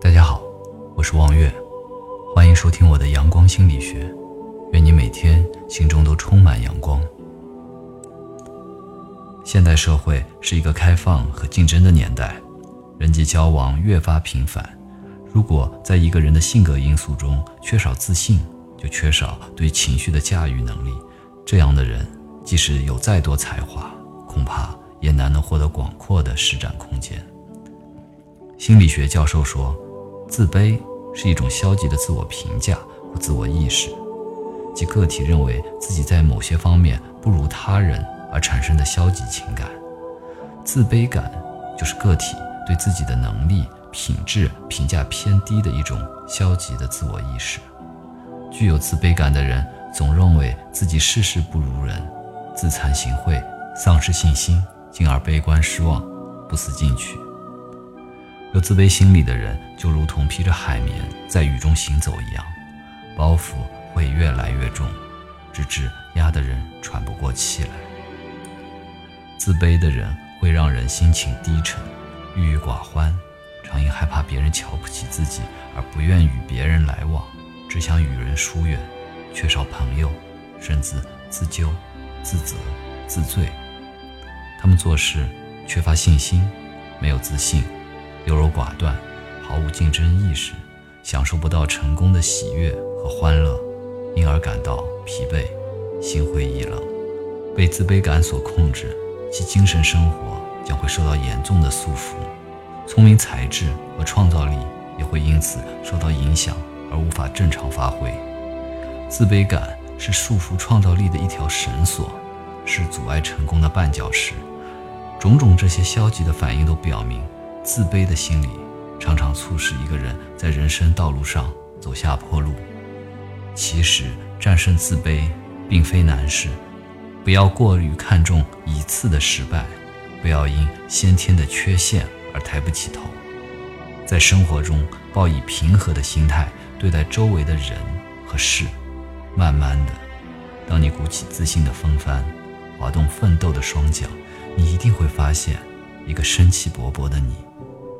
大家好，我是望月，欢迎收听我的阳光心理学。愿你每天心中都充满阳光。现代社会是一个开放和竞争的年代，人际交往越发频繁。如果在一个人的性格因素中缺少自信，就缺少对情绪的驾驭能力。这样的人，即使有再多才华，恐怕也难能获得广阔的施展空间。心理学教授说，自卑是一种消极的自我评价或自我意识，即个体认为自己在某些方面不如他人而产生的消极情感。自卑感就是个体对自己的能力、品质评价偏低的一种消极的自我意识。具有自卑感的人总认为自己事事不如人，自惭形秽，丧失信心，进而悲观失望，不思进取。有自卑心理的人就如同披着海绵在雨中行走一样，包袱会越来越重，直至压得人喘不过气来。自卑的人会让人心情低沉、郁郁寡欢，常因害怕别人瞧不起自己而不愿与别人来往。只想与人疏远，缺少朋友，甚至自纠、自责、自罪。他们做事缺乏信心，没有自信，优柔寡断，毫无竞争意识，享受不到成功的喜悦和欢乐，因而感到疲惫，心灰意冷。被自卑感所控制，其精神生活将会受到严重的束缚，聪明才智和创造力也会因此受到影响。而无法正常发挥，自卑感是束缚创造力的一条绳索，是阻碍成功的绊脚石。种种这些消极的反应都表明，自卑的心理常常促使一个人在人生道路上走下坡路。其实，战胜自卑并非难事，不要过于看重一次的失败，不要因先天的缺陷而抬不起头，在生活中抱以平和的心态。对待周围的人和事，慢慢的，当你鼓起自信的风帆，滑动奋斗的双脚，你一定会发现，一个生气勃勃的你，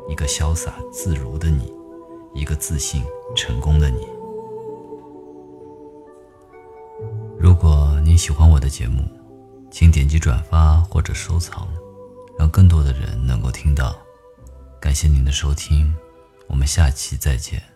一个潇洒自如的你，一个自信成功的你。如果你喜欢我的节目，请点击转发或者收藏，让更多的人能够听到。感谢您的收听，我们下期再见。